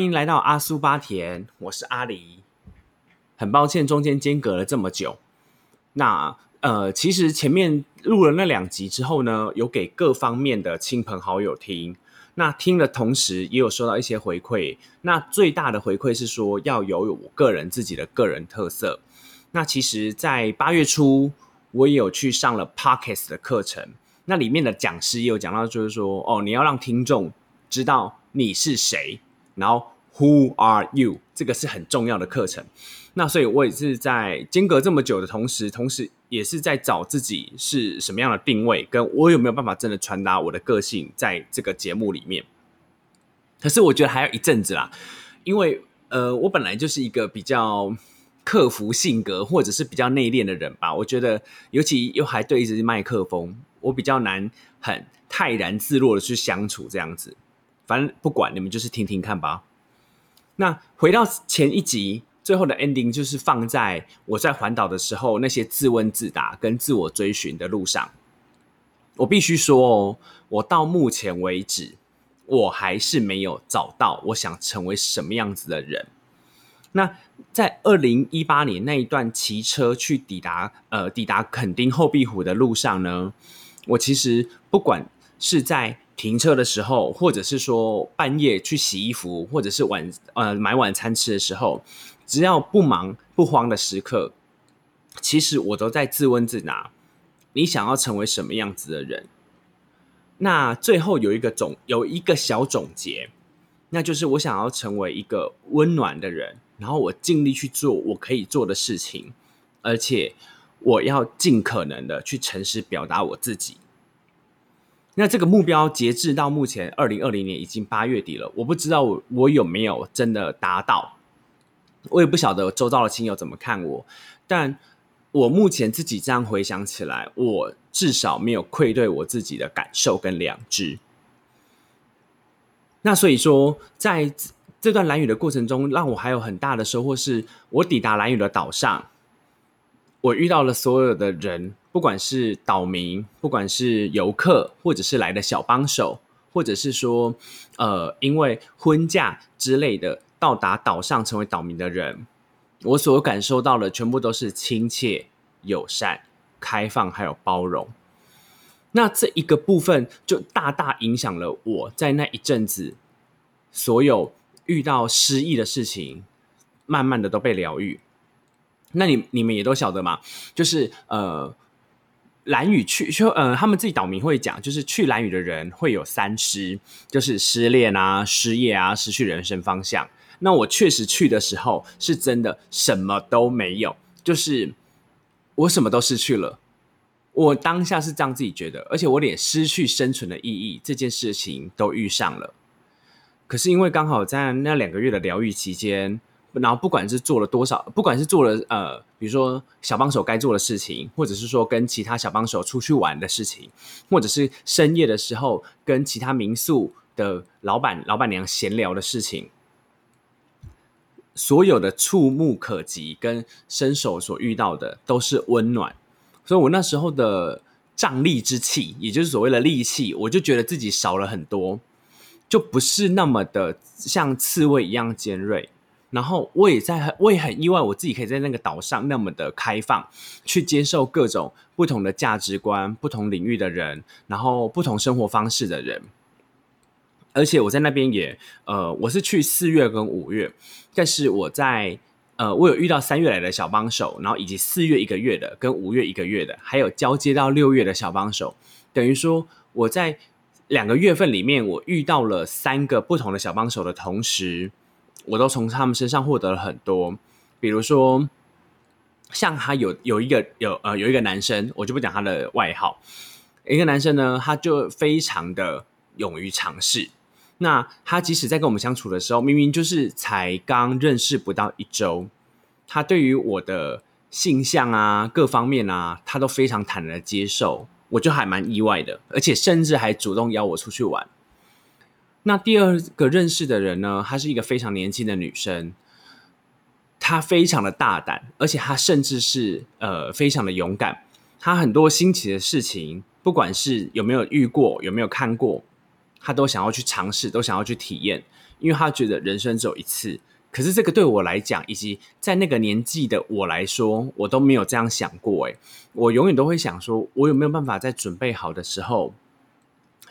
欢迎来到阿苏巴田，我是阿狸。很抱歉中间间隔了这么久。那呃，其实前面录了那两集之后呢，有给各方面的亲朋好友听。那听的同时，也有收到一些回馈。那最大的回馈是说，要有我个人自己的个人特色。那其实，在八月初，我也有去上了 Pockets 的课程。那里面的讲师也有讲到，就是说，哦，你要让听众知道你是谁。然后，Who are you？这个是很重要的课程。那所以，我也是在间隔这么久的同时，同时也是在找自己是什么样的定位，跟我有没有办法真的传达我的个性在这个节目里面。可是，我觉得还要一阵子啦，因为呃，我本来就是一个比较克服性格或者是比较内敛的人吧。我觉得，尤其又还对着麦克风，我比较难很泰然自若的去相处这样子。反正不管你们，就是听听看吧。那回到前一集，最后的 ending 就是放在我在环岛的时候那些自问自答跟自我追寻的路上。我必须说哦，我到目前为止，我还是没有找到我想成为什么样子的人。那在二零一八年那一段骑车去抵达呃抵达垦丁后壁湖的路上呢，我其实不管是在停车的时候，或者是说半夜去洗衣服，或者是晚呃买晚餐吃的时候，只要不忙不慌的时刻，其实我都在自问自答：你想要成为什么样子的人？那最后有一个总有一个小总结，那就是我想要成为一个温暖的人，然后我尽力去做我可以做的事情，而且我要尽可能的去诚实表达我自己。那这个目标截至到目前二零二零年已经八月底了，我不知道我我有没有真的达到，我也不晓得周遭的亲友怎么看我，但我目前自己这样回想起来，我至少没有愧对我自己的感受跟良知。那所以说，在这段蓝雨的过程中，让我还有很大的收获，是我抵达蓝雨的岛上，我遇到了所有的人。不管是岛民，不管是游客，或者是来的小帮手，或者是说，呃，因为婚嫁之类的到达岛上成为岛民的人，我所感受到的全部都是亲切、友善、开放，还有包容。那这一个部分就大大影响了我在那一阵子所有遇到失意的事情，慢慢的都被疗愈。那你你们也都晓得嘛，就是呃。蓝雨去就呃，他们自己岛民会讲，就是去蓝雨的人会有三失，就是失恋啊、失业啊、失去人生方向。那我确实去的时候，是真的什么都没有，就是我什么都失去了。我当下是这样自己觉得，而且我连失去生存的意义这件事情都遇上了。可是因为刚好在那两个月的疗愈期间。然后不管是做了多少，不管是做了呃，比如说小帮手该做的事情，或者是说跟其他小帮手出去玩的事情，或者是深夜的时候跟其他民宿的老板、老板娘闲聊的事情，所有的触目可及跟伸手所遇到的都是温暖，所以我那时候的仗力之气，也就是所谓的力气，我就觉得自己少了很多，就不是那么的像刺猬一样尖锐。然后我也在，我也很意外，我自己可以在那个岛上那么的开放，去接受各种不同的价值观、不同领域的人，然后不同生活方式的人。而且我在那边也，呃，我是去四月跟五月，但是我在，呃，我有遇到三月来的小帮手，然后以及四月一个月的，跟五月一个月的，还有交接到六月的小帮手，等于说我在两个月份里面，我遇到了三个不同的小帮手的同时。我都从他们身上获得了很多，比如说，像他有有一个有呃有一个男生，我就不讲他的外号。一个男生呢，他就非常的勇于尝试。那他即使在跟我们相处的时候，明明就是才刚认识不到一周，他对于我的性向啊各方面啊，他都非常坦然的接受，我就还蛮意外的，而且甚至还主动邀我出去玩。那第二个认识的人呢？她是一个非常年轻的女生，她非常的大胆，而且她甚至是呃非常的勇敢。她很多新奇的事情，不管是有没有遇过，有没有看过，她都想要去尝试，都想要去体验。因为她觉得人生只有一次。可是这个对我来讲，以及在那个年纪的我来说，我都没有这样想过。诶，我永远都会想说，我有没有办法在准备好的时候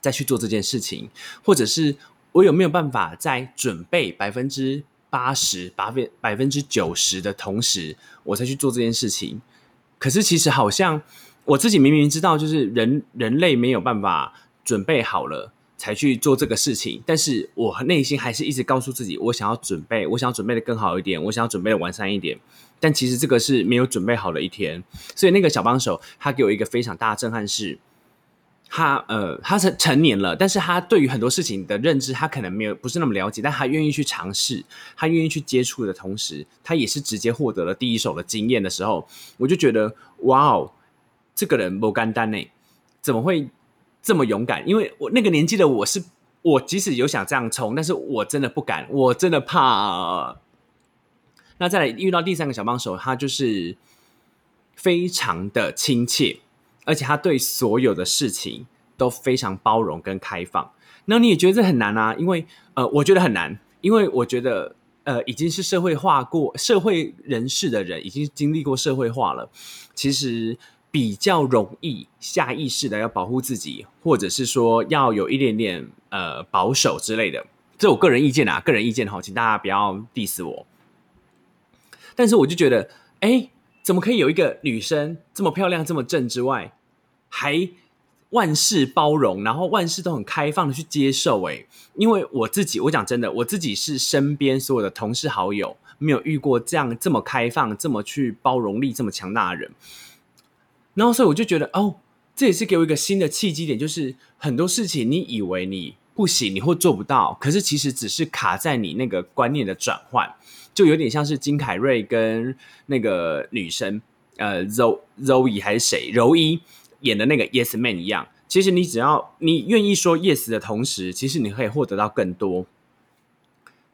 再去做这件事情，或者是我有没有办法在准备百分之八十、百分百分之九十的同时，我才去做这件事情。可是其实好像我自己明明知道，就是人人类没有办法准备好了。才去做这个事情，但是我内心还是一直告诉自己，我想要准备，我想要准备的更好一点，我想要准备的完善一点。但其实这个是没有准备好的一天，所以那个小帮手他给我一个非常大的震撼是，他呃，他是成年了，但是他对于很多事情的认知，他可能没有不是那么了解，但他愿意去尝试，他愿意去接触的同时，他也是直接获得了第一手的经验的时候，我就觉得哇哦，这个人不干单呢，怎么会？这么勇敢，因为我那个年纪的我是，我即使有想这样冲，但是我真的不敢，我真的怕。那再来遇到第三个小帮手，他就是非常的亲切，而且他对所有的事情都非常包容跟开放。那你也觉得这很难啊？因为呃，我觉得很难，因为我觉得呃，已经是社会化过社会人士的人，已经经历过社会化了，其实。比较容易下意识的要保护自己，或者是说要有一点点呃保守之类的，这我个人意见啊，个人意见哈，请大家不要 diss 我。但是我就觉得，哎，怎么可以有一个女生这么漂亮、这么正之外，还万事包容，然后万事都很开放的去接受？哎，因为我自己，我讲真的，我自己是身边所有的同事好友，没有遇过这样这么开放、这么去包容力这么强大的人。然后，所以我就觉得，哦，这也是给我一个新的契机点，就是很多事情你以为你不行，你会做不到，可是其实只是卡在你那个观念的转换，就有点像是金凯瑞跟那个女生，呃，柔柔仪还是谁，柔一演的那个 Yes Man 一样。其实你只要你愿意说 Yes 的同时，其实你可以获得到更多。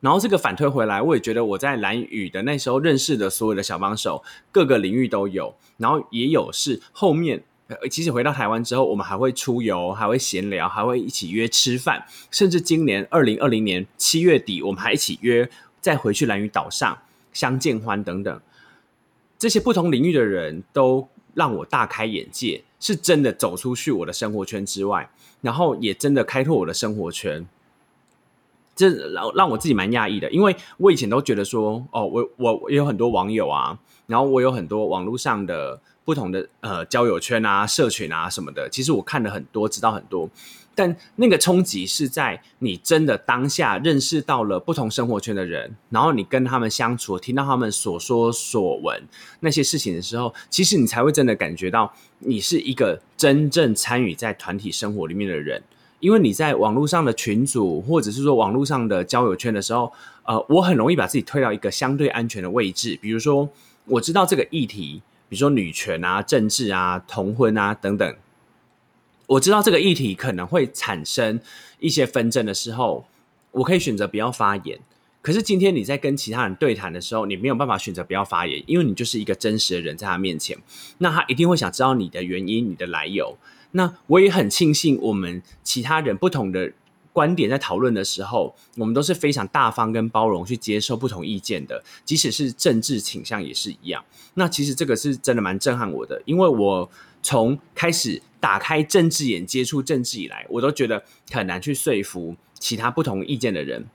然后这个反推回来，我也觉得我在蓝宇的那时候认识的所有的小帮手，各个领域都有，然后也有是后面，其实回到台湾之后，我们还会出游，还会闲聊，还会一起约吃饭，甚至今年二零二零年七月底，我们还一起约再回去蓝屿岛上相见欢等等。这些不同领域的人都让我大开眼界，是真的走出去我的生活圈之外，然后也真的开拓我的生活圈。这让让我自己蛮讶异的，因为我以前都觉得说，哦，我我也有很多网友啊，然后我有很多网络上的不同的呃交友圈啊、社群啊什么的，其实我看了很多，知道很多，但那个冲击是在你真的当下认识到了不同生活圈的人，然后你跟他们相处，听到他们所说所闻那些事情的时候，其实你才会真的感觉到你是一个真正参与在团体生活里面的人。因为你在网络上的群组，或者是说网络上的交友圈的时候，呃，我很容易把自己推到一个相对安全的位置。比如说，我知道这个议题，比如说女权啊、政治啊、同婚啊等等，我知道这个议题可能会产生一些纷争的时候，我可以选择不要发言。可是今天你在跟其他人对谈的时候，你没有办法选择不要发言，因为你就是一个真实的人在他面前，那他一定会想知道你的原因、你的来由。那我也很庆幸，我们其他人不同的观点在讨论的时候，我们都是非常大方跟包容去接受不同意见的，即使是政治倾向也是一样。那其实这个是真的蛮震撼我的，因为我从开始打开政治眼接触政治以来，我都觉得很难去说服其他不同意见的人。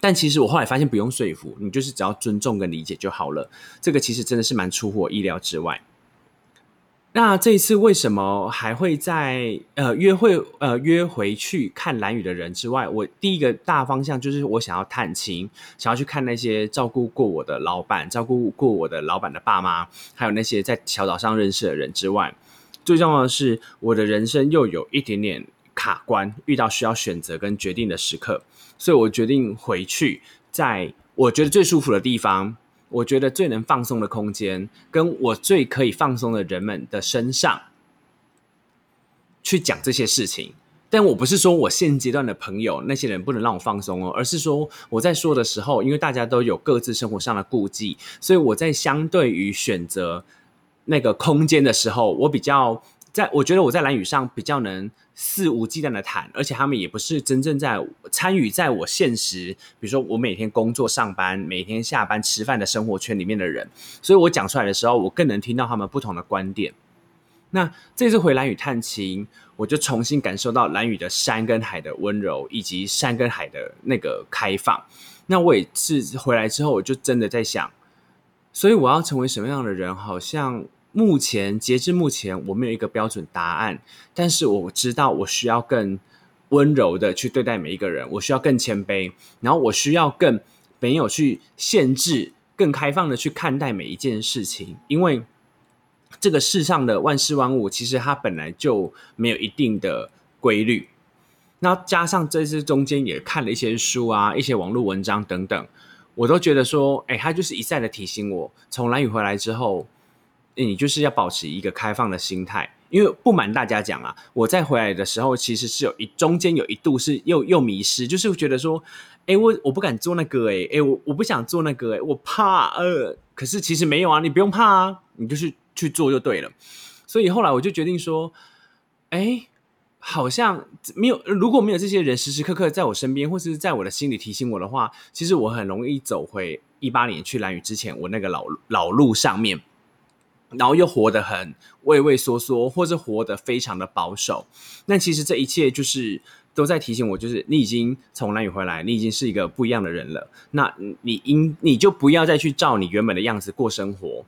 但其实我后来发现，不用说服，你就是只要尊重跟理解就好了。这个其实真的是蛮出乎我意料之外。那这一次为什么还会在呃约会呃约回去看蓝雨的人之外，我第一个大方向就是我想要探亲，想要去看那些照顾过我的老板，照顾过我的老板的爸妈，还有那些在小岛上认识的人之外，最重要的是我的人生又有一点点卡关，遇到需要选择跟决定的时刻，所以我决定回去，在我觉得最舒服的地方。我觉得最能放松的空间，跟我最可以放松的人们的身上，去讲这些事情。但我不是说我现阶段的朋友那些人不能让我放松哦，而是说我在说的时候，因为大家都有各自生活上的顾忌，所以我在相对于选择那个空间的时候，我比较在我觉得我在蓝屿上比较能肆无忌惮的谈，而且他们也不是真正在参与在我现实，比如说我每天工作上班、每天下班吃饭的生活圈里面的人，所以我讲出来的时候，我更能听到他们不同的观点。那这次回蓝屿探亲，我就重新感受到蓝屿的山跟海的温柔，以及山跟海的那个开放。那我也是回来之后，我就真的在想，所以我要成为什么样的人，好像。目前截至目前，我没有一个标准答案，但是我知道我需要更温柔的去对待每一个人，我需要更谦卑，然后我需要更没有去限制，更开放的去看待每一件事情，因为这个世上的万事万物其实它本来就没有一定的规律。那加上这次中间也看了一些书啊，一些网络文章等等，我都觉得说，哎，他就是一再的提醒我，从蓝雨回来之后。你就是要保持一个开放的心态，因为不瞒大家讲啊，我在回来的时候其实是有一中间有一度是又又迷失，就是觉得说，哎，我我不敢做那个，哎，哎，我我不想做那个，哎，我怕，呃，可是其实没有啊，你不用怕啊，你就是去做就对了。所以后来我就决定说，哎，好像没有，如果没有这些人时时刻刻在我身边，或是在我的心里提醒我的话，其实我很容易走回一八年去蓝雨之前我那个老老路上面。然后又活得很畏畏缩缩，或者活得非常的保守。那其实这一切就是都在提醒我，就是你已经从那里回来，你已经是一个不一样的人了。那你应你就不要再去照你原本的样子过生活。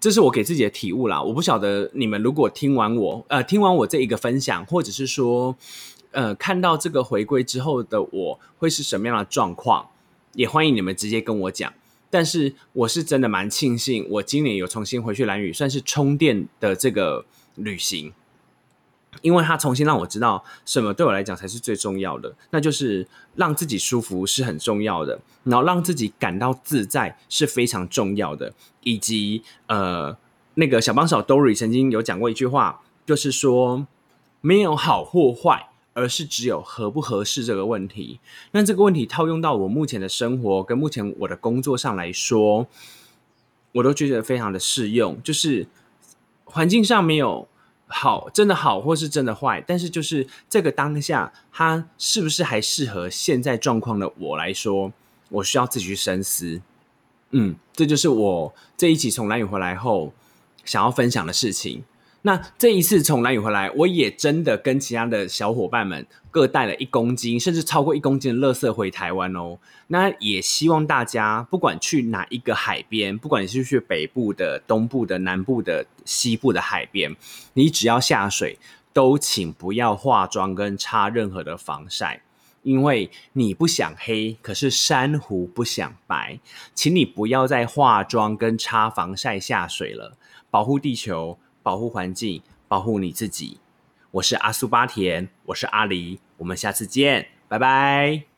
这是我给自己的体悟啦。我不晓得你们如果听完我呃听完我这一个分享，或者是说呃看到这个回归之后的我会是什么样的状况，也欢迎你们直接跟我讲。但是我是真的蛮庆幸，我今年有重新回去蓝屿，算是充电的这个旅行，因为它重新让我知道什么对我来讲才是最重要的，那就是让自己舒服是很重要的，然后让自己感到自在是非常重要的，以及呃，那个小帮手 Dory 曾经有讲过一句话，就是说没有好或坏。而是只有合不合适这个问题。那这个问题套用到我目前的生活跟目前我的工作上来说，我都觉得非常的适用。就是环境上没有好，真的好，或是真的坏，但是就是这个当下，它是不是还适合现在状况的我来说，我需要自己去深思。嗯，这就是我这一期从蓝屿回来后想要分享的事情。那这一次从南屿回来，我也真的跟其他的小伙伴们各带了一公斤，甚至超过一公斤的垃圾回台湾哦。那也希望大家不管去哪一个海边，不管你是去北部的、东部的、南部的、西部的海边，你只要下水，都请不要化妆跟擦任何的防晒，因为你不想黑，可是珊瑚不想白，请你不要再化妆跟擦防晒下水了，保护地球。保护环境，保护你自己。我是阿苏巴田，我是阿狸，我们下次见，拜拜。